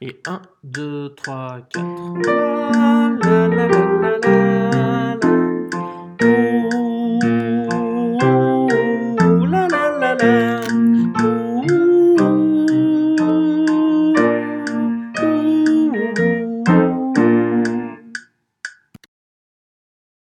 Et 1, 2, 3, 4.